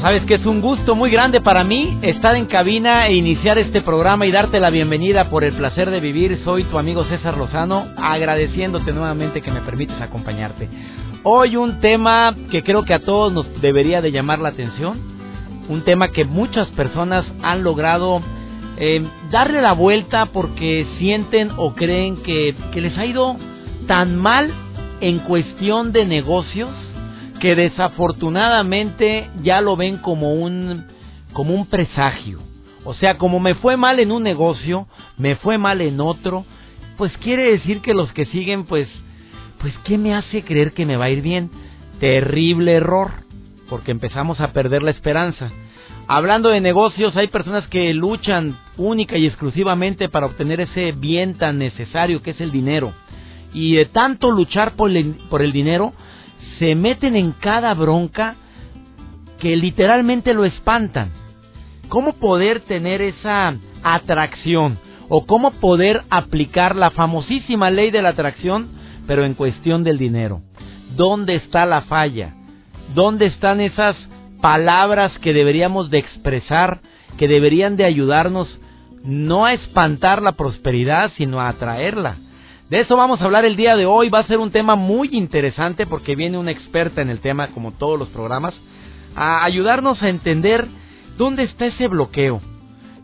Sabes que es un gusto muy grande para mí estar en cabina e iniciar este programa y darte la bienvenida por el placer de vivir. Soy tu amigo César Lozano, agradeciéndote nuevamente que me permites acompañarte. Hoy un tema que creo que a todos nos debería de llamar la atención, un tema que muchas personas han logrado eh, darle la vuelta porque sienten o creen que, que les ha ido tan mal en cuestión de negocios que desafortunadamente ya lo ven como un como un presagio. O sea, como me fue mal en un negocio, me fue mal en otro, pues quiere decir que los que siguen pues pues ¿qué me hace creer que me va a ir bien? Terrible error, porque empezamos a perder la esperanza. Hablando de negocios, hay personas que luchan única y exclusivamente para obtener ese bien tan necesario que es el dinero. Y de tanto luchar por el, por el dinero, se meten en cada bronca que literalmente lo espantan. ¿Cómo poder tener esa atracción? ¿O cómo poder aplicar la famosísima ley de la atracción, pero en cuestión del dinero? ¿Dónde está la falla? ¿Dónde están esas palabras que deberíamos de expresar, que deberían de ayudarnos no a espantar la prosperidad, sino a atraerla? De eso vamos a hablar el día de hoy. Va a ser un tema muy interesante porque viene una experta en el tema, como todos los programas, a ayudarnos a entender dónde está ese bloqueo.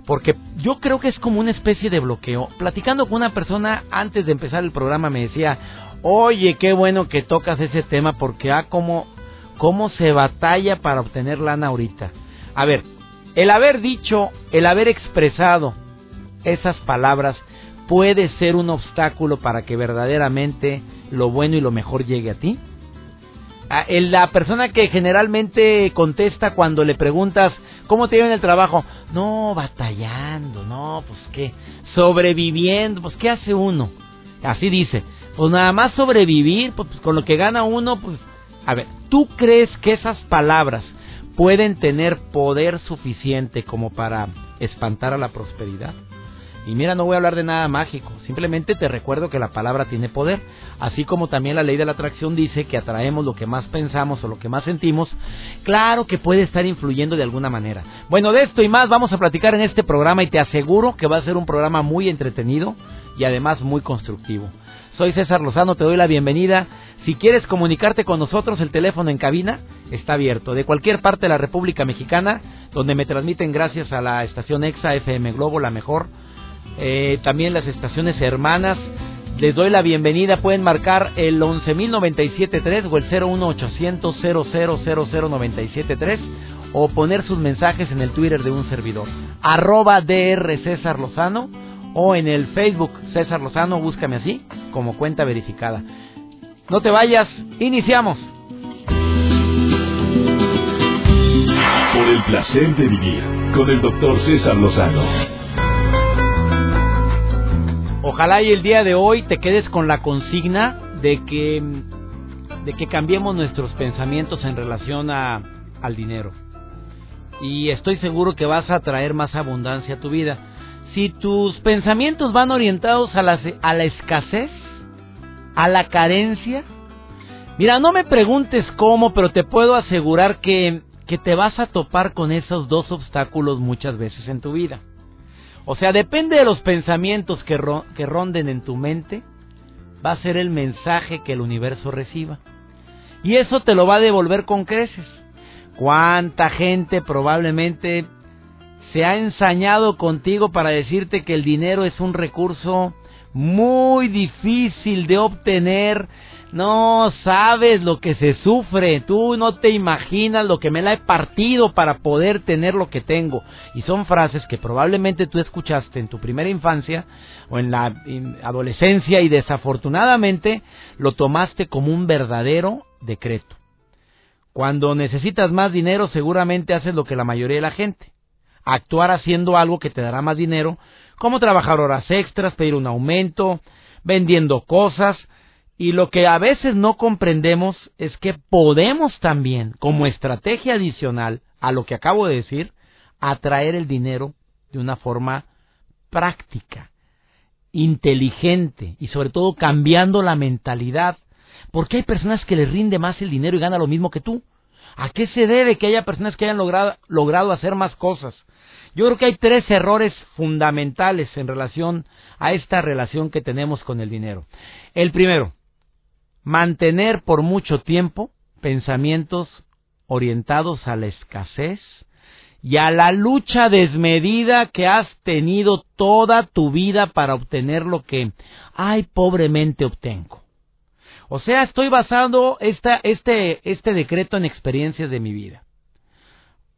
Porque yo creo que es como una especie de bloqueo. Platicando con una persona antes de empezar el programa me decía, oye, qué bueno que tocas ese tema porque ah, cómo, cómo se batalla para obtener lana ahorita. A ver, el haber dicho, el haber expresado esas palabras, puede ser un obstáculo para que verdaderamente lo bueno y lo mejor llegue a ti? Ah, la persona que generalmente contesta cuando le preguntas cómo te lleva en el trabajo, no, batallando, no, pues qué, sobreviviendo, pues qué hace uno. Así dice, pues nada más sobrevivir, pues, pues con lo que gana uno, pues, a ver, ¿tú crees que esas palabras pueden tener poder suficiente como para espantar a la prosperidad? Y mira, no voy a hablar de nada mágico, simplemente te recuerdo que la palabra tiene poder, así como también la ley de la atracción dice que atraemos lo que más pensamos o lo que más sentimos, claro que puede estar influyendo de alguna manera. Bueno, de esto y más vamos a platicar en este programa y te aseguro que va a ser un programa muy entretenido y además muy constructivo. Soy César Lozano, te doy la bienvenida. Si quieres comunicarte con nosotros, el teléfono en cabina está abierto. De cualquier parte de la República Mexicana, donde me transmiten gracias a la estación EXA FM Globo, la mejor eh, también las estaciones hermanas. Les doy la bienvenida, pueden marcar el 11.097.3 o el 01800 00973 o poner sus mensajes en el Twitter de un servidor. Arroba DR César Lozano o en el Facebook César Lozano, búscame así, como cuenta verificada. No te vayas, iniciamos. Por el placer de vivir con el doctor César Lozano. Ojalá y el día de hoy te quedes con la consigna de que de que cambiemos nuestros pensamientos en relación a, al dinero. Y estoy seguro que vas a traer más abundancia a tu vida. Si tus pensamientos van orientados a la, a la escasez, a la carencia, mira, no me preguntes cómo, pero te puedo asegurar que, que te vas a topar con esos dos obstáculos muchas veces en tu vida. O sea, depende de los pensamientos que, que ronden en tu mente, va a ser el mensaje que el universo reciba. Y eso te lo va a devolver con creces. ¿Cuánta gente probablemente se ha ensañado contigo para decirte que el dinero es un recurso muy difícil de obtener, no sabes lo que se sufre, tú no te imaginas lo que me la he partido para poder tener lo que tengo. Y son frases que probablemente tú escuchaste en tu primera infancia o en la adolescencia y desafortunadamente lo tomaste como un verdadero, decreto. Cuando necesitas más dinero, seguramente haces lo que la mayoría de la gente. Actuar haciendo algo que te dará más dinero, como trabajar horas extras, pedir un aumento, vendiendo cosas, y lo que a veces no comprendemos es que podemos también, como estrategia adicional a lo que acabo de decir, atraer el dinero de una forma práctica, inteligente y sobre todo cambiando la mentalidad. Porque hay personas que les rinde más el dinero y gana lo mismo que tú. ¿A qué se debe que haya personas que hayan logrado, logrado hacer más cosas? Yo creo que hay tres errores fundamentales en relación a esta relación que tenemos con el dinero. El primero, mantener por mucho tiempo pensamientos orientados a la escasez y a la lucha desmedida que has tenido toda tu vida para obtener lo que, ay, pobremente obtengo. O sea, estoy basando esta, este, este decreto en experiencias de mi vida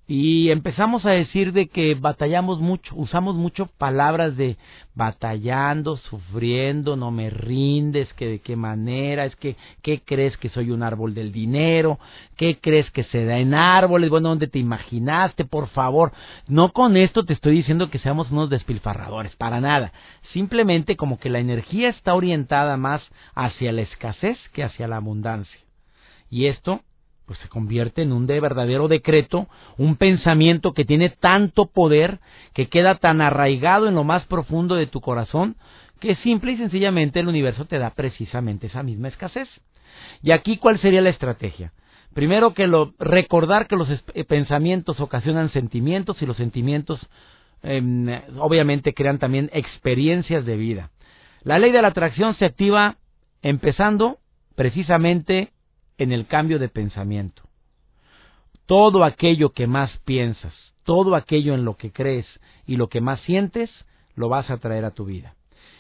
y empezamos a decir de que batallamos mucho, usamos mucho palabras de batallando, sufriendo, no me rindes, que de qué manera, es que, ¿qué crees que soy un árbol del dinero? ¿Qué crees que se da en árboles? Bueno, ¿dónde te imaginaste? Por favor, no con esto te estoy diciendo que seamos unos despilfarradores, para nada. Simplemente como que la energía está orientada más hacia la escasez que hacia la abundancia. Y esto pues se convierte en un de verdadero decreto, un pensamiento que tiene tanto poder, que queda tan arraigado en lo más profundo de tu corazón, que simple y sencillamente el universo te da precisamente esa misma escasez. Y aquí, ¿cuál sería la estrategia? Primero que lo, recordar que los eh, pensamientos ocasionan sentimientos y los sentimientos em, obviamente crean también experiencias de vida. La ley de la atracción se activa empezando precisamente en el cambio de pensamiento. Todo aquello que más piensas, todo aquello en lo que crees y lo que más sientes, lo vas a traer a tu vida.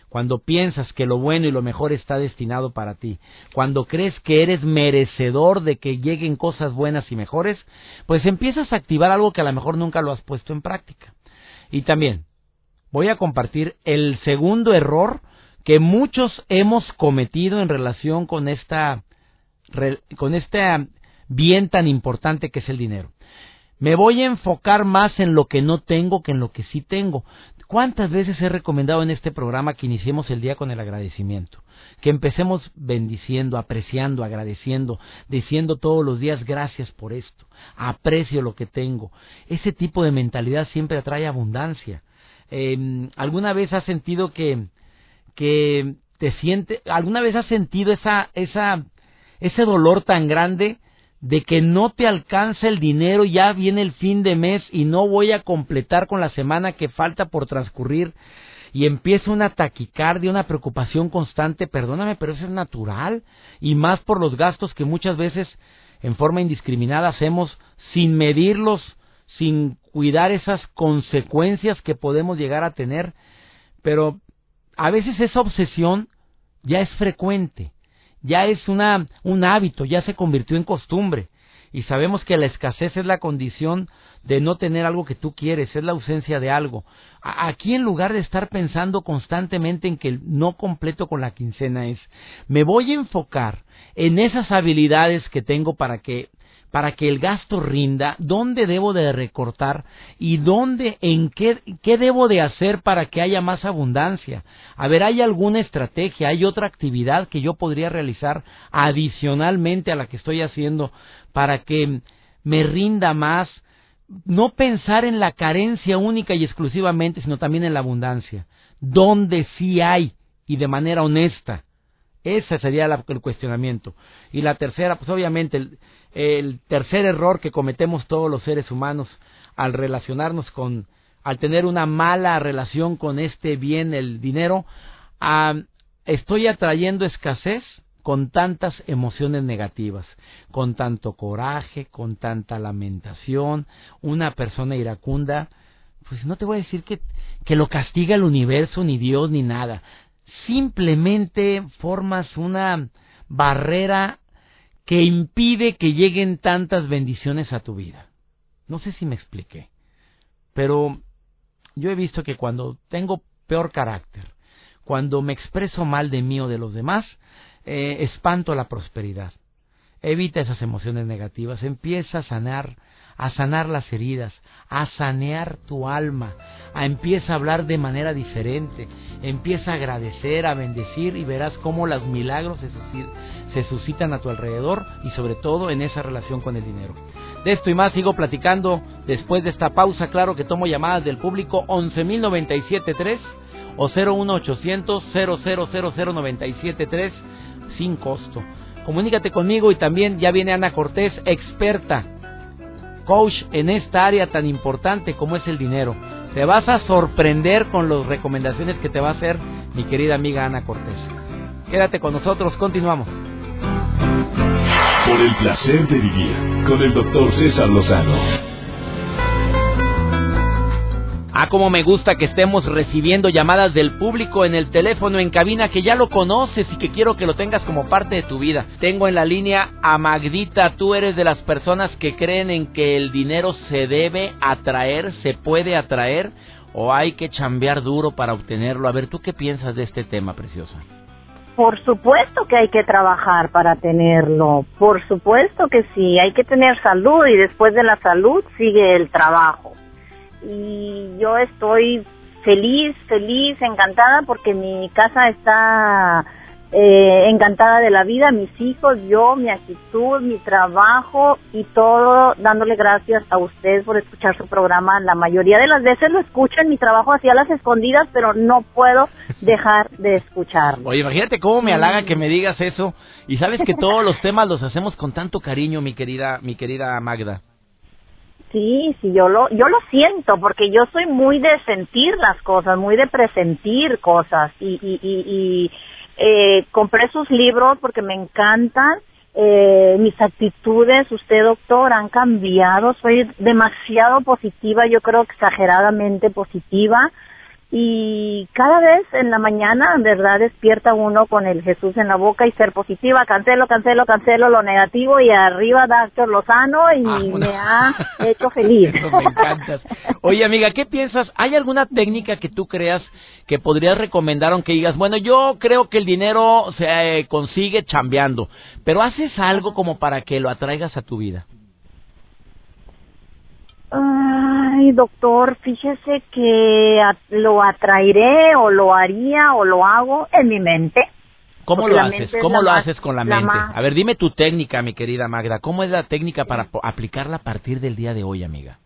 Cuando piensas que lo bueno y lo mejor está destinado para ti, cuando crees que eres merecedor de que lleguen cosas buenas y mejores, pues empiezas a activar algo que a lo mejor nunca lo has puesto en práctica. Y también voy a compartir el segundo error que muchos hemos cometido en relación con esta con este bien tan importante que es el dinero. Me voy a enfocar más en lo que no tengo que en lo que sí tengo. ¿Cuántas veces he recomendado en este programa que iniciemos el día con el agradecimiento? Que empecemos bendiciendo, apreciando, agradeciendo, diciendo todos los días gracias por esto, aprecio lo que tengo. Ese tipo de mentalidad siempre atrae abundancia. Em, ¿Alguna vez has sentido que, que te siente, alguna vez has sentido esa, esa ese dolor tan grande de que no te alcanza el dinero, ya viene el fin de mes y no voy a completar con la semana que falta por transcurrir y empieza una taquicardia, una preocupación constante, perdóname, pero eso es natural y más por los gastos que muchas veces en forma indiscriminada hacemos sin medirlos, sin cuidar esas consecuencias que podemos llegar a tener, pero a veces esa obsesión ya es frecuente ya es una, un hábito, ya se convirtió en costumbre. Y sabemos que la escasez es la condición de no tener algo que tú quieres, es la ausencia de algo. Aquí en lugar de estar pensando constantemente en que no completo con la quincena es, me voy a enfocar en esas habilidades que tengo para que para que el gasto rinda, dónde debo de recortar y dónde, en qué, qué debo de hacer para que haya más abundancia. A ver, ¿hay alguna estrategia, hay otra actividad que yo podría realizar adicionalmente a la que estoy haciendo para que me rinda más? No pensar en la carencia única y exclusivamente, sino también en la abundancia. ¿Dónde sí hay? Y de manera honesta. Ese sería el cuestionamiento. Y la tercera, pues obviamente, el, tercer error que cometemos todos los seres humanos al relacionarnos con, al tener una mala relación con este bien, el dinero, estoy atrayendo escasez con tantas emociones negativas, con tanto coraje, con tanta lamentación, una persona iracunda, pues no te voy a decir que, que lo castiga el universo, ni Dios, ni nada. Simplemente formas una barrera que impide que lleguen tantas bendiciones a tu vida. No sé si me expliqué, pero yo he visto que cuando tengo peor carácter, cuando me expreso mal de mí o de los demás, eh, espanto la prosperidad. Evita esas emociones negativas, empieza a sanar, a sanar las heridas, a sanear tu alma, a empieza a hablar de manera diferente, empieza a agradecer, a bendecir y verás cómo los milagros se, suscitan a tu alrededor y sobre todo en esa relación con el dinero. De esto y más sigo platicando después de esta pausa, claro que tomo llamadas del público 11.097.3 o 01800 0000973 sin costo. Comunícate conmigo y también ya viene Ana Cortés, experta coach en esta área tan importante como es el dinero. Te vas a sorprender con las recomendaciones que te va a hacer mi querida amiga Ana Cortés. Quédate con nosotros, continuamos. Por el placer de vivir con el doctor César Lozano. Ah, como me gusta que estemos recibiendo llamadas del público en el teléfono en cabina que ya lo conoces y que quiero que lo tengas como parte de tu vida. Tengo en la línea a Magdita, tú eres de las personas que creen en que el dinero se debe atraer, se puede atraer o hay que chambear duro para obtenerlo. A ver, ¿tú qué piensas de este tema, preciosa? Por supuesto que hay que trabajar para tenerlo, por supuesto que sí, hay que tener salud y después de la salud sigue el trabajo y yo estoy feliz, feliz, encantada porque mi casa está eh, encantada de la vida, mis hijos, yo, mi actitud, mi trabajo y todo dándole gracias a ustedes por escuchar su programa. La mayoría de las veces lo escucho en mi trabajo hacia las escondidas, pero no puedo dejar de escucharlo. Oye, imagínate cómo me halaga que me digas eso y sabes que todos los temas los hacemos con tanto cariño, mi querida, mi querida Magda. Sí, sí, yo lo, yo lo siento, porque yo soy muy de sentir las cosas, muy de presentir cosas, y, y, y, y eh, compré sus libros porque me encantan, eh, mis actitudes, usted doctor, han cambiado, soy demasiado positiva, yo creo exageradamente positiva, y cada vez en la mañana, en verdad, despierta uno con el Jesús en la boca y ser positiva, cancelo, cancelo, cancelo lo negativo y arriba Doctor Lozano y ah, me ha hecho feliz. me encantas. Oye, amiga, ¿qué piensas? ¿Hay alguna técnica que tú creas que podrías recomendar aunque digas, bueno, yo creo que el dinero se eh, consigue chambeando, pero haces algo como para que lo atraigas a tu vida? Ay, doctor, fíjese que lo atraeré o lo haría o lo hago en mi mente. ¿Cómo lo haces? ¿Cómo lo haces con la, mente? A ver, dime tu técnica, mi querida Magda. ¿Cómo es la técnica para aplicarla a partir del día de hoy, amiga?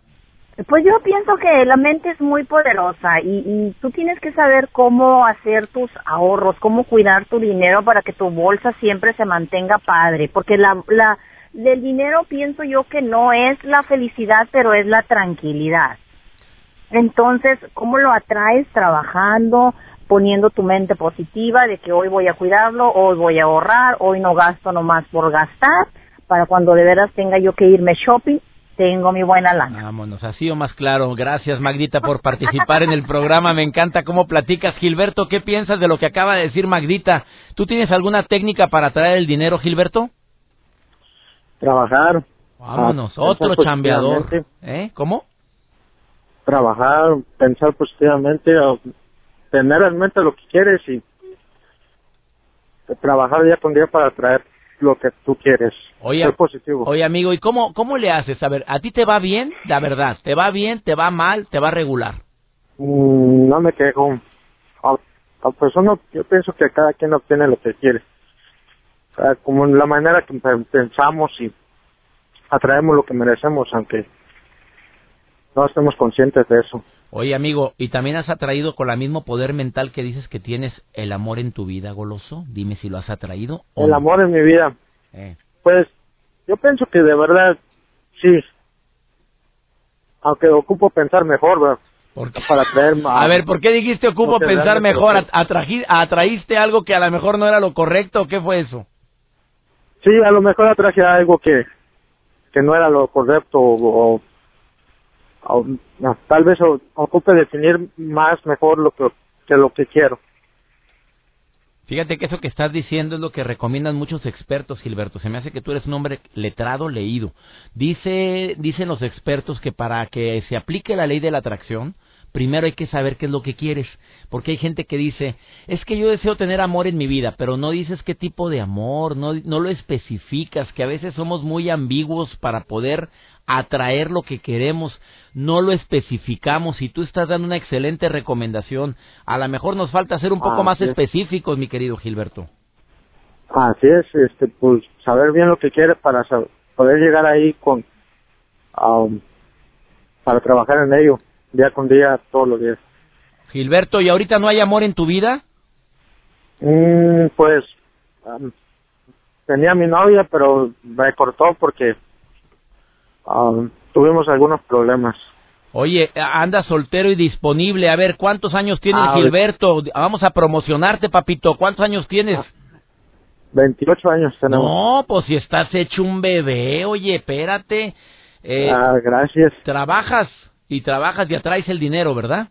Pues yo pienso que la mente es muy poderosa y, y, tú tienes que saber cómo hacer tus ahorros, cómo cuidar tu dinero para que tu bolsa siempre se mantenga padre, porque la, la, del dinero pienso yo que no es la felicidad, pero es la tranquilidad. Entonces, ¿cómo lo atraes trabajando, poniendo tu mente positiva de que hoy voy a cuidarlo, hoy voy a ahorrar, hoy no gasto nomás por gastar, para cuando de veras tenga yo que irme shopping, tengo mi buena lana. Vámonos, así o más claro. Gracias, Magdita, por participar en el programa. Me encanta cómo platicas. Gilberto, ¿qué piensas de lo que acaba de decir Magdita? ¿Tú tienes alguna técnica para atraer el dinero, Gilberto? Trabajar. Vámonos, otro chambeador. ¿Eh? ¿Cómo? Trabajar, pensar positivamente, tener en mente lo que quieres y trabajar día con día para traer lo que tú quieres. Oye, ser positivo. oye amigo, ¿y cómo, cómo le haces? A ver, ¿a ti te va bien? La verdad, ¿te va bien, te va mal, te va regular? Mm, no me quejo. A, persona, yo pienso que cada quien obtiene lo que quiere como la manera que pensamos y atraemos lo que merecemos, aunque no estemos conscientes de eso. Oye, amigo, ¿y también has atraído con el mismo poder mental que dices que tienes el amor en tu vida, goloso? Dime si lo has atraído. el amor en mi vida. Eh. Pues yo pienso que de verdad sí. Aunque ocupo pensar mejor, Para traer más. A ver, ¿por qué dijiste ocupo pensar mejor? ¿Atraíste algo que a lo mejor no era lo correcto? ¿Qué fue eso? Sí, a lo mejor atraje algo que, que no era lo correcto o, tal vez ocupe definir más mejor lo que, que lo que quiero. Fíjate que eso que estás diciendo es lo que recomiendan muchos expertos, Gilberto. Se me hace que tú eres un hombre letrado, leído. Dice, dicen los expertos que para que se aplique la ley de la atracción, primero hay que saber qué es lo que quieres, porque hay gente que dice, es que yo deseo tener amor en mi vida, pero no dices qué tipo de amor, no, no lo especificas, que a veces somos muy ambiguos para poder atraer lo que queremos, no lo especificamos y tú estás dando una excelente recomendación. A lo mejor nos falta ser un poco más específicos, mi querido Gilberto. Así es, este, pues saber bien lo que quiere para poder llegar ahí con, um, para trabajar en ello, día con día, todos los días. Gilberto, ¿y ahorita no hay amor en tu vida? Mm, pues um, tenía mi novia, pero me cortó porque um, tuvimos algunos problemas. Oye, anda soltero y disponible. A ver, ¿cuántos años tienes, ah, Gilberto? Vamos a promocionarte, papito. ¿Cuántos años tienes? 28 años tenemos. No, pues si estás hecho un bebé, oye, espérate. Eh, ah, gracias. Trabajas y trabajas y atraes el dinero, ¿verdad?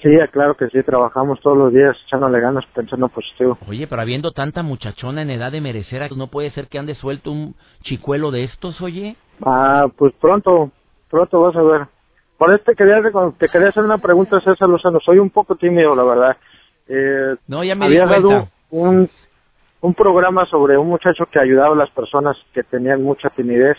Sí, claro que sí, trabajamos todos los días echándole ganas, pensando positivo. Oye, pero habiendo tanta muchachona en edad de merecer, ¿no puede ser que ande suelto un chicuelo de estos, oye? Ah, pues pronto, pronto vas a ver. Por este quería, te quería hacer una pregunta, César Lozano. Soy un poco tímido, la verdad. Eh, no, ya me había dado un, un programa sobre un muchacho que ayudaba a las personas que tenían mucha timidez.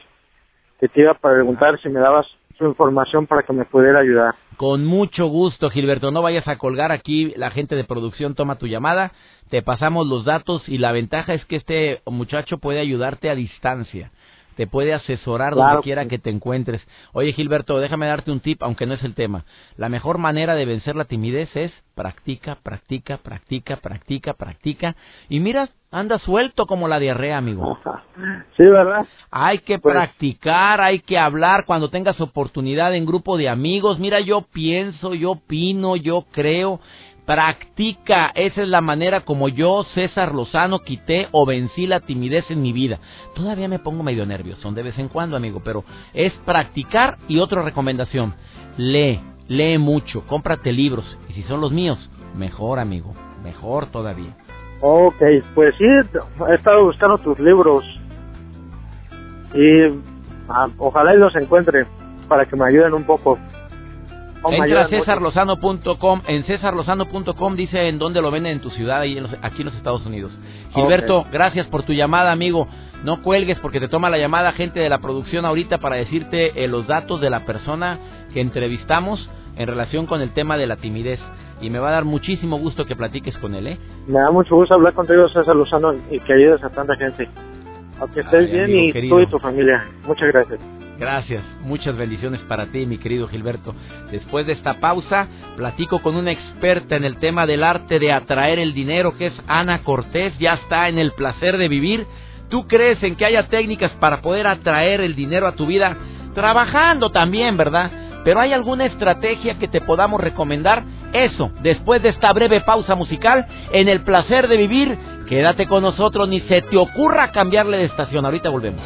Que te iba a preguntar si me dabas su información para que me pudiera ayudar. Con mucho gusto, Gilberto. No vayas a colgar aquí. La gente de producción toma tu llamada. Te pasamos los datos y la ventaja es que este muchacho puede ayudarte a distancia te puede asesorar donde quiera que te encuentres. Oye, Gilberto, déjame darte un tip, aunque no es el tema. La mejor manera de vencer la timidez es practica, practica, practica, practica, practica. Y mira, anda suelto como la diarrea, amigo. Sí, ¿verdad? Hay que pues practicar, hay que hablar cuando tengas oportunidad en grupo de amigos. Mira, yo pienso, yo opino, yo creo. Practica, esa es la manera como yo, César Lozano, quité o vencí la timidez en mi vida. Todavía me pongo medio nervioso de vez en cuando, amigo, pero es practicar y otra recomendación, lee, lee mucho, cómprate libros y si son los míos, mejor, amigo, mejor todavía. Ok, pues sí, he estado buscando tus libros y ah, ojalá y los encuentre para que me ayuden un poco. Entra a cesarlozano.com. En cesarlozano.com dice en dónde lo venden en tu ciudad, y aquí en los Estados Unidos. Gilberto, gracias por tu llamada, amigo. No cuelgues porque te toma la llamada gente de la producción ahorita para decirte eh, los datos de la persona que entrevistamos en relación con el tema de la timidez. Y me va a dar muchísimo gusto que platiques con él, ¿eh? Me da mucho gusto hablar contigo, César Lozano, y que ayudes a tanta gente. Aunque estés bien y tú y tu familia. Muchas gracias. Gracias, muchas bendiciones para ti, mi querido Gilberto. Después de esta pausa, platico con una experta en el tema del arte de atraer el dinero, que es Ana Cortés, ya está en el placer de vivir. ¿Tú crees en que haya técnicas para poder atraer el dinero a tu vida? Trabajando también, ¿verdad? Pero ¿hay alguna estrategia que te podamos recomendar? Eso, después de esta breve pausa musical, en el placer de vivir, quédate con nosotros, ni se te ocurra cambiarle de estación. Ahorita volvemos.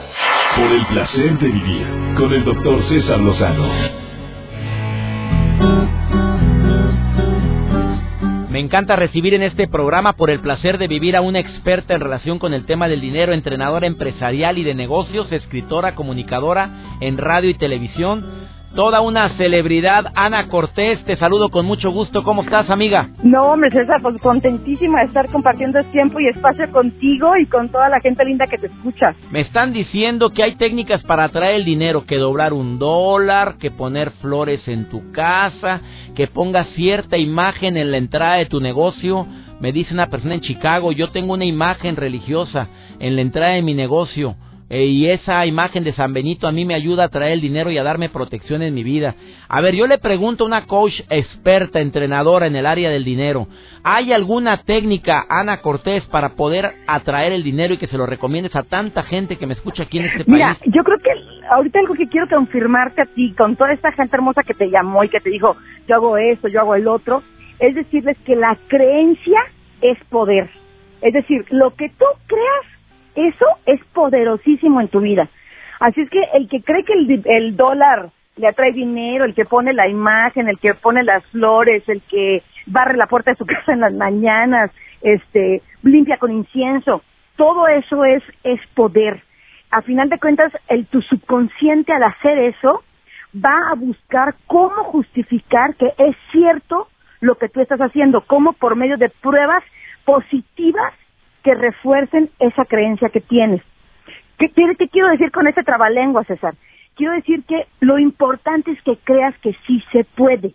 Por el placer de vivir con el doctor César Lozano. Me encanta recibir en este programa por el placer de vivir a una experta en relación con el tema del dinero, entrenadora empresarial y de negocios, escritora, comunicadora en radio y televisión toda una celebridad, Ana Cortés. Te saludo con mucho gusto. ¿Cómo estás, amiga? No, me César, pues contentísima de estar compartiendo este tiempo y espacio contigo y con toda la gente linda que te escucha. Me están diciendo que hay técnicas para atraer el dinero, que doblar un dólar, que poner flores en tu casa, que pongas cierta imagen en la entrada de tu negocio. Me dice una persona en Chicago, yo tengo una imagen religiosa en la entrada de mi negocio eh, y esa imagen de San Benito a mí me ayuda a traer el dinero y a darme protección en mi vida. A ver, yo le pregunto a una coach experta, entrenadora en el área del dinero, ¿hay alguna técnica, Ana Cortés, para poder atraer el dinero y que se lo recomiendes a tanta gente que me escucha aquí en este país? Mira, yo creo que ahorita algo que quiero confirmarte a ti, con toda esta gente hermosa que te llamó y que te dijo, yo hago esto, yo hago el otro, es decirles que la creencia es poder. Es decir, lo que tú creas eso es poderosísimo en tu vida. Así es que el que cree que el, dólar le atrae dinero, el que pone la imagen, el que pone las flores, el que barre la puerta de su casa en las mañanas, este, limpia con incienso, todo eso es, es poder. A final de cuentas, el tu subconsciente al hacer eso, va a buscar cómo justificar que es cierto lo que tú estás haciendo, cómo por medio de pruebas positivas que refuercen esa creencia que tienes. ¿Qué, qué quiero decir con este trabalengua, César? Quiero decir que lo importante es que creas que sí se puede.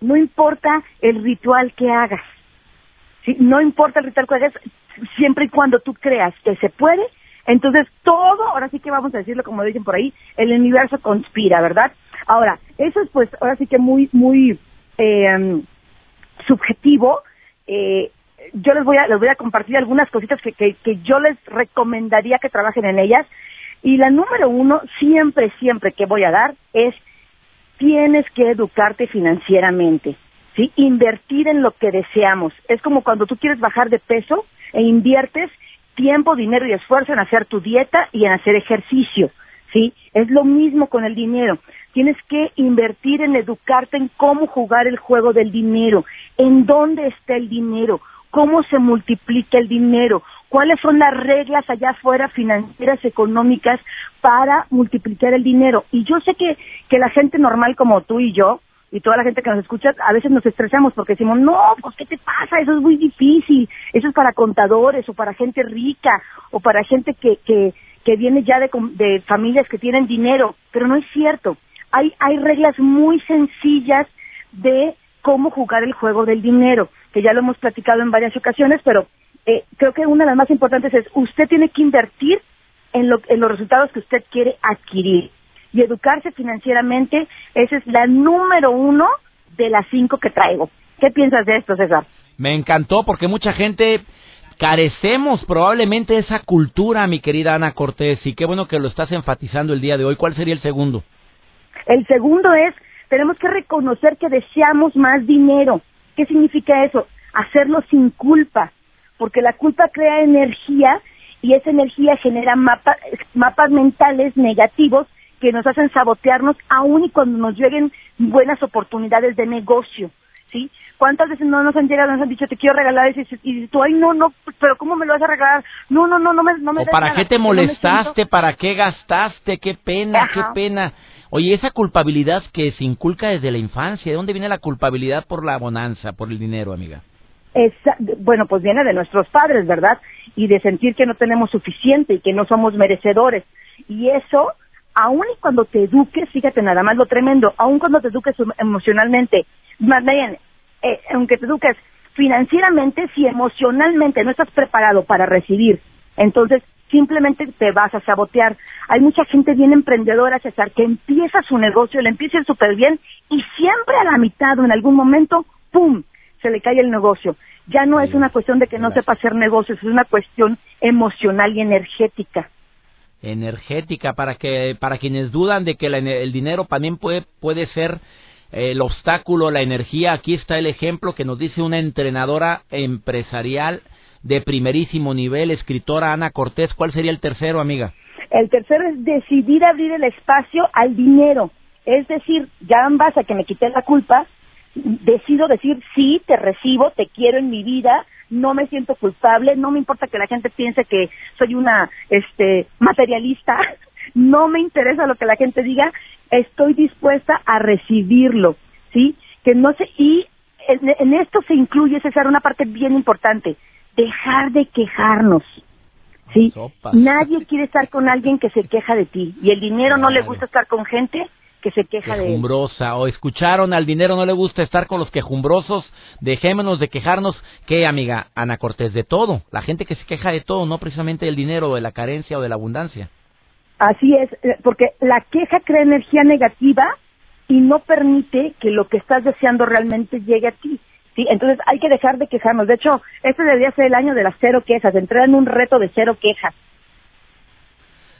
No importa el ritual que hagas. ¿sí? No importa el ritual que hagas, siempre y cuando tú creas que se puede, entonces todo, ahora sí que vamos a decirlo como dicen por ahí, el universo conspira, ¿verdad? Ahora, eso es pues ahora sí que muy, muy eh, subjetivo. Eh, yo les voy a les voy a compartir algunas cositas que, que, que yo les recomendaría que trabajen en ellas. Y la número uno, siempre, siempre que voy a dar, es tienes que educarte financieramente, ¿sí? Invertir en lo que deseamos. Es como cuando tú quieres bajar de peso e inviertes tiempo, dinero y esfuerzo en hacer tu dieta y en hacer ejercicio, ¿sí? Es lo mismo con el dinero. Tienes que invertir en educarte en cómo jugar el juego del dinero, en dónde está el dinero, cómo se multiplica el dinero, cuáles son las reglas allá afuera financieras, económicas, para multiplicar el dinero. Y yo sé que, que la gente normal como tú y yo, y toda la gente que nos escucha, a veces nos estresamos porque decimos, no, pues ¿qué te pasa? Eso es muy difícil, eso es para contadores o para gente rica o para gente que, que, que viene ya de, de familias que tienen dinero, pero no es cierto. Hay, hay reglas muy sencillas de cómo jugar el juego del dinero, que ya lo hemos platicado en varias ocasiones, pero eh, creo que una de las más importantes es usted tiene que invertir en, lo, en los resultados que usted quiere adquirir. Y educarse financieramente, esa es la número uno de las cinco que traigo. ¿Qué piensas de esto, César? Me encantó porque mucha gente carecemos probablemente de esa cultura, mi querida Ana Cortés, y qué bueno que lo estás enfatizando el día de hoy. ¿Cuál sería el segundo? El segundo es, tenemos que reconocer que deseamos más dinero. ¿Qué significa eso? Hacerlo sin culpa, porque la culpa crea energía y esa energía genera mapas mentales negativos que nos hacen sabotearnos aún y cuando nos lleguen buenas oportunidades de negocio. ¿Sí? ¿Cuántas veces no nos han llegado, nos han dicho, te quiero regalar? Y tú, ay, no, no, pero ¿cómo me lo vas a regalar? No, no, no, no me, no me ¿O para qué te molestaste? ¿Para qué gastaste? Qué pena, qué pena. Oye, esa culpabilidad que se inculca desde la infancia, ¿de dónde viene la culpabilidad por la bonanza, por el dinero, amiga? bueno, pues viene de nuestros padres, ¿verdad? Y de sentir que no tenemos suficiente y que no somos merecedores. Y eso, aun y cuando te eduques, fíjate nada más lo tremendo, aun cuando te eduques emocionalmente, más bien, eh, aunque te eduques financieramente, si emocionalmente no estás preparado para recibir, entonces simplemente te vas a sabotear. Hay mucha gente bien emprendedora, César, que empieza su negocio, le empieza súper bien y siempre a la mitad o en algún momento, ¡pum!, se le cae el negocio. Ya no es una cuestión de que no sepa hacer negocios, es una cuestión emocional y energética. Energética, para que para quienes dudan de que el dinero también puede, puede ser el obstáculo, la energía, aquí está el ejemplo que nos dice una entrenadora empresarial de primerísimo nivel, escritora Ana Cortés. ¿Cuál sería el tercero, amiga? El tercero es decidir abrir el espacio al dinero. Es decir, ya ambas a que me quité la culpa, decido decir sí, te recibo, te quiero en mi vida, no me siento culpable, no me importa que la gente piense que soy una este materialista, no me interesa lo que la gente diga, estoy dispuesta a recibirlo, ¿sí? Que no sé y en, esto se incluye César una parte bien importante, dejar de quejarnos. ¿Sí? Nadie quiere estar con alguien que se queja de ti y el dinero no le gusta estar con gente que se queja de él. O escucharon al dinero no le gusta estar con los quejumbrosos. Dejémonos de quejarnos. ¿Qué, amiga Ana Cortés? De todo. La gente que se queja de todo, no precisamente del dinero, o de la carencia o de la abundancia. Así es, eh, porque la queja crea energía negativa y no permite que lo que estás deseando realmente llegue a ti. ¿sí? Entonces hay que dejar de quejarnos. De hecho, este debería ser el año de las cero quejas, entrar en un reto de cero quejas.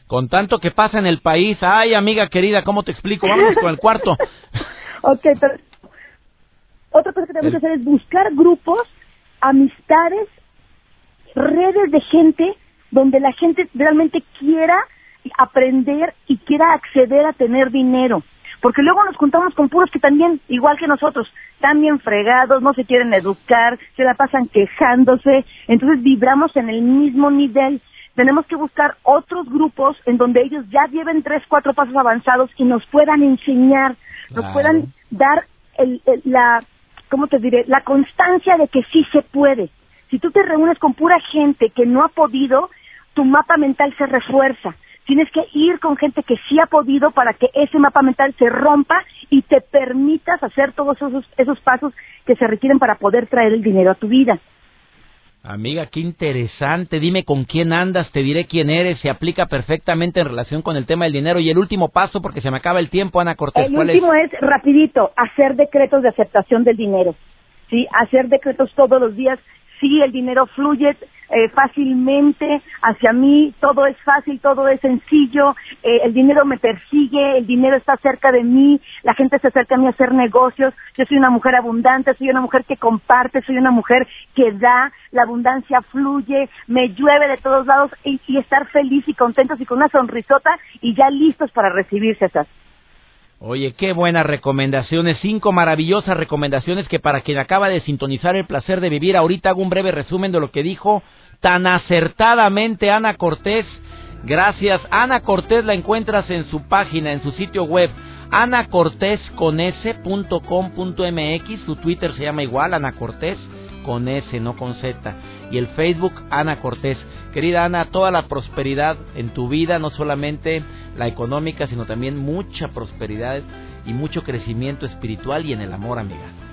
Con tanto que pasa en el país. Ay, amiga querida, ¿cómo te explico? Vamos con el cuarto. ok, pero otra cosa que tenemos que hacer es buscar grupos, amistades, redes de gente donde la gente realmente quiera aprender y quiera acceder a tener dinero. Porque luego nos juntamos con puros que también, igual que nosotros, están bien fregados, no se quieren educar, se la pasan quejándose, entonces vibramos en el mismo nivel tenemos que buscar otros grupos en donde ellos ya lleven tres, cuatro pasos avanzados y nos puedan enseñar, nos puedan dar el, la, ¿cómo te diré? La constancia de que sí se puede. Si tú te reúnes con pura gente que no ha podido, tu mapa mental se refuerza. Tienes que ir con gente que sí ha podido para que ese mapa mental se rompa y te permitas hacer todos esos, esos pasos que se requieren para poder traer el dinero a tu vida. Amiga, qué interesante. Dime con quién andas, te diré quién eres. Se aplica perfectamente en relación con el tema del dinero. Y el último paso, porque se me acaba el tiempo, Ana Cortés. El último es? rapidito, hacer decretos de aceptación del dinero. Sí, hacer decretos todos los días sí, el dinero fluye eh, fácilmente hacia mí, todo es fácil, todo es sencillo, eh, el dinero me persigue, el dinero está cerca de mí, la gente se acerca a mí a hacer negocios, yo soy una mujer abundante, soy una mujer que comparte, soy una mujer que da, la abundancia fluye, me llueve de todos lados y, estar feliz y contentos y con una sonrisota y ya listos para recibirse esas. Oye, qué buenas recomendaciones, cinco maravillosas recomendaciones que para quien acaba de sintonizar el placer de vivir, ahorita hago un breve resumen de lo que dijo tan acertadamente Ana Cortés. Gracias. Ana Cortés la encuentras en su página, en su sitio web, anacortéscones.com.mx, su Twitter se llama igual, Ana Cortés, con S, no con Z. Y el Facebook, Ana Cortés. Querida Ana, toda la prosperidad en tu vida, no solamente la económica, sino también mucha prosperidad y mucho crecimiento espiritual y en el amor, amiga.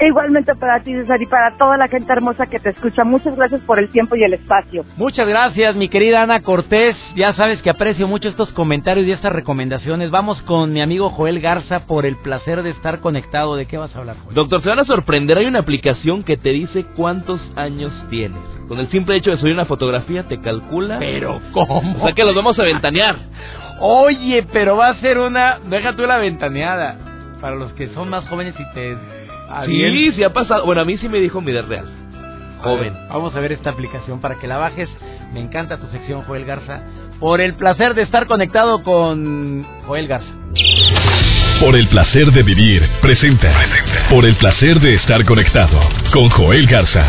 Igualmente para ti, César, y para toda la gente hermosa que te escucha. Muchas gracias por el tiempo y el espacio. Muchas gracias, mi querida Ana Cortés. Ya sabes que aprecio mucho estos comentarios y estas recomendaciones. Vamos con mi amigo Joel Garza por el placer de estar conectado. ¿De qué vas a hablar, Joel? Doctor, se van a sorprender. Hay una aplicación que te dice cuántos años tienes. Con el simple hecho de subir una fotografía te calcula. Pero, ¿cómo? O sea que los vamos a ventanear. Oye, pero va a ser una. Deja tú la ventaneada. Para los que son más jóvenes y te. Sí, sí ha pasado. Bueno, a mí sí me dijo mi de real. Joven. vamos a ver esta aplicación para que la bajes. Me encanta tu sección, Joel Garza. Por el placer de estar conectado con Joel Garza. Por el placer de vivir, presenta. Por el placer de estar conectado con Joel Garza.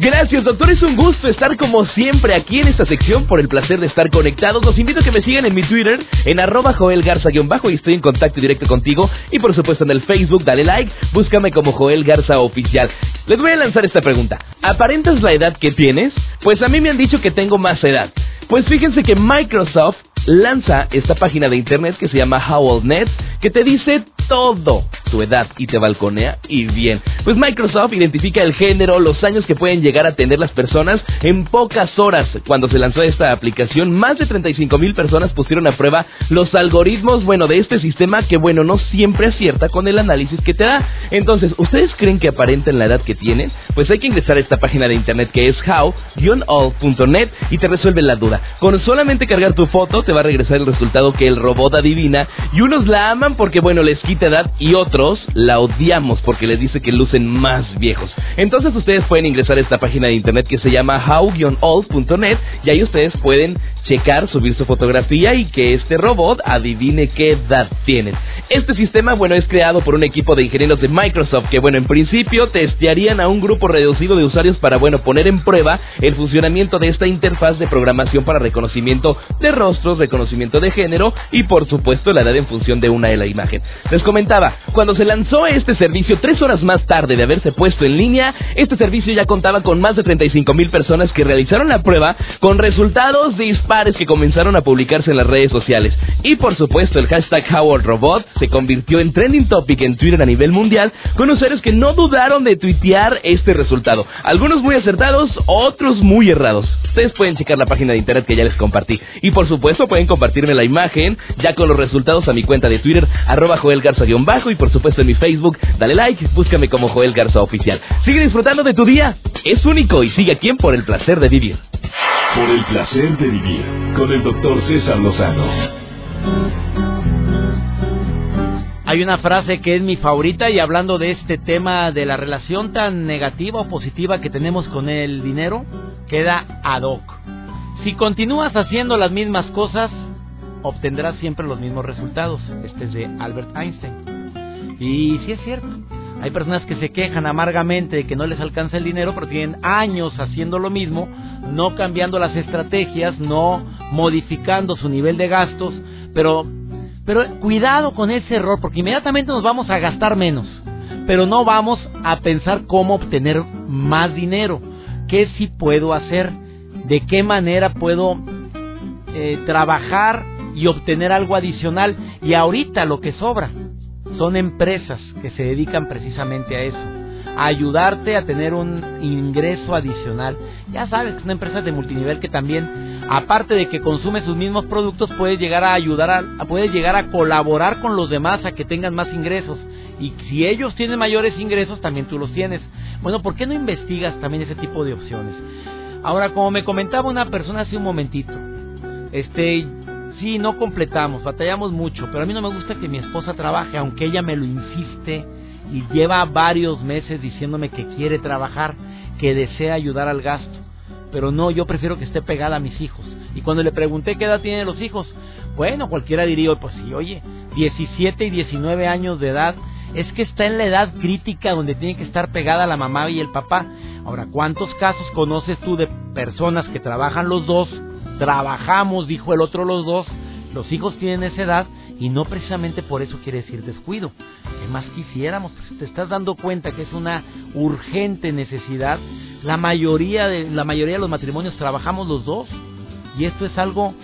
Gracias, doctor. Es un gusto estar como siempre aquí en esta sección por el placer de estar conectados. Los invito a que me sigan en mi Twitter, en arroba Joel Garza-bajo y estoy en contacto directo contigo. Y por supuesto en el Facebook, dale like, búscame como Joel Garza Oficial. Les voy a lanzar esta pregunta. ¿Aparentas la edad que tienes? Pues a mí me han dicho que tengo más edad. Pues fíjense que Microsoft lanza esta página de internet que se llama HowlNet, que te dice todo tu edad y te balconea y bien. Pues Microsoft identifica el género, los años que pueden llegar a tener las personas en pocas horas. Cuando se lanzó esta aplicación, más de 35 mil personas pusieron a prueba los algoritmos, bueno, de este sistema que, bueno, no siempre acierta con el análisis que te da. Entonces, ¿ustedes creen que aparenten la edad que tienen? Pues hay que ingresar a esta página de internet que es how-all.net y te resuelve la duda. Con solamente cargar tu foto te va a regresar el resultado que el robot adivina y unos la aman porque bueno les quita edad y otros la odiamos porque les dice que lucen más viejos. Entonces ustedes pueden ingresar a esta página de internet que se llama how-old.net y ahí ustedes pueden checar, subir su fotografía y que este robot adivine qué edad tienen. Este sistema, bueno, es creado por un equipo de ingenieros de Microsoft que, bueno, en principio testearían a un grupo reducido de usuarios para, bueno, poner en prueba el funcionamiento de esta interfaz de programación para reconocimiento de rostros, reconocimiento de género y, por supuesto, la edad en función de una de la imagen. Les comentaba, cuando se lanzó este servicio, tres horas más tarde de haberse puesto en línea, este servicio ya contaba con más de 35 mil personas que realizaron la prueba con resultados disparos que comenzaron a publicarse en las redes sociales. Y por supuesto el hashtag HowardRobot se convirtió en trending topic en Twitter a nivel mundial con usuarios que no dudaron de tuitear este resultado. Algunos muy acertados, otros muy errados. Ustedes pueden checar la página de internet que ya les compartí. Y por supuesto pueden compartirme la imagen ya con los resultados a mi cuenta de Twitter, arroba Joel Garza-bajo y por supuesto en mi Facebook, dale like, búscame como Joel Garza Oficial. Sigue disfrutando de tu día, es único y sigue aquí por el placer de vivir. Por el placer de vivir con el doctor César Lozano. Hay una frase que es mi favorita y hablando de este tema de la relación tan negativa o positiva que tenemos con el dinero, queda ad hoc. Si continúas haciendo las mismas cosas, obtendrás siempre los mismos resultados. Este es de Albert Einstein. Y sí es cierto. Hay personas que se quejan amargamente de que no les alcanza el dinero, pero tienen años haciendo lo mismo, no cambiando las estrategias, no modificando su nivel de gastos, pero pero cuidado con ese error porque inmediatamente nos vamos a gastar menos, pero no vamos a pensar cómo obtener más dinero, qué sí puedo hacer, de qué manera puedo eh, trabajar y obtener algo adicional y ahorita lo que sobra son empresas que se dedican precisamente a eso, a ayudarte a tener un ingreso adicional. Ya sabes que son empresas de multinivel que también, aparte de que consume sus mismos productos, puedes llegar a ayudar a, puedes llegar a colaborar con los demás a que tengan más ingresos. Y si ellos tienen mayores ingresos, también tú los tienes. Bueno, ¿por qué no investigas también ese tipo de opciones? Ahora, como me comentaba una persona hace un momentito, este, sí, no completamos, batallamos mucho, pero a mí no me gusta que mi esposa trabaje, aunque ella me lo insiste y lleva varios meses diciéndome que quiere trabajar, que desea ayudar al gasto. Pero no, yo prefiero que esté pegada a mis hijos. Y cuando le pregunté qué edad tienen los hijos, bueno, cualquiera diría, pues sí, oye, 17 y 19 años de edad, es que está en la edad crítica donde tiene que estar pegada la mamá y el papá. Ahora, ¿cuántos casos conoces tú de personas que trabajan los dos trabajamos, dijo el otro los dos, los hijos tienen esa edad y no precisamente por eso quiere decir descuido. ¿Qué más quisiéramos? Pues te estás dando cuenta que es una urgente necesidad. La mayoría de la mayoría de los matrimonios trabajamos los dos y esto es algo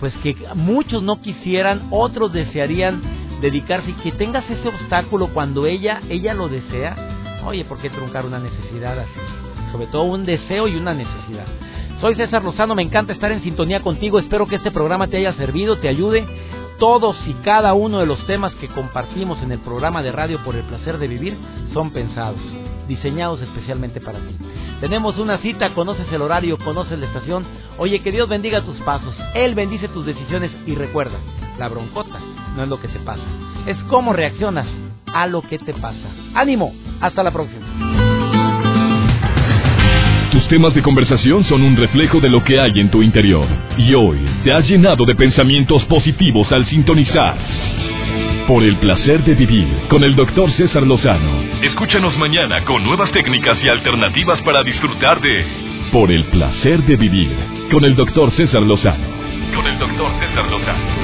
pues que muchos no quisieran, otros desearían dedicarse y que tengas ese obstáculo cuando ella ella lo desea. Oye, ¿por qué truncar una necesidad así? Sobre todo un deseo y una necesidad. Soy César Lozano, me encanta estar en sintonía contigo, espero que este programa te haya servido, te ayude. Todos y cada uno de los temas que compartimos en el programa de radio por el placer de vivir son pensados, diseñados especialmente para ti. Tenemos una cita, conoces el horario, conoces la estación. Oye, que Dios bendiga tus pasos, Él bendice tus decisiones y recuerda, la broncota no es lo que te pasa, es cómo reaccionas a lo que te pasa. Ánimo, hasta la próxima. Tus temas de conversación son un reflejo de lo que hay en tu interior. Y hoy te has llenado de pensamientos positivos al sintonizar. Por el placer de vivir con el doctor César Lozano. Escúchanos mañana con nuevas técnicas y alternativas para disfrutar de Por el placer de vivir con el doctor César Lozano. Con el doctor César Lozano.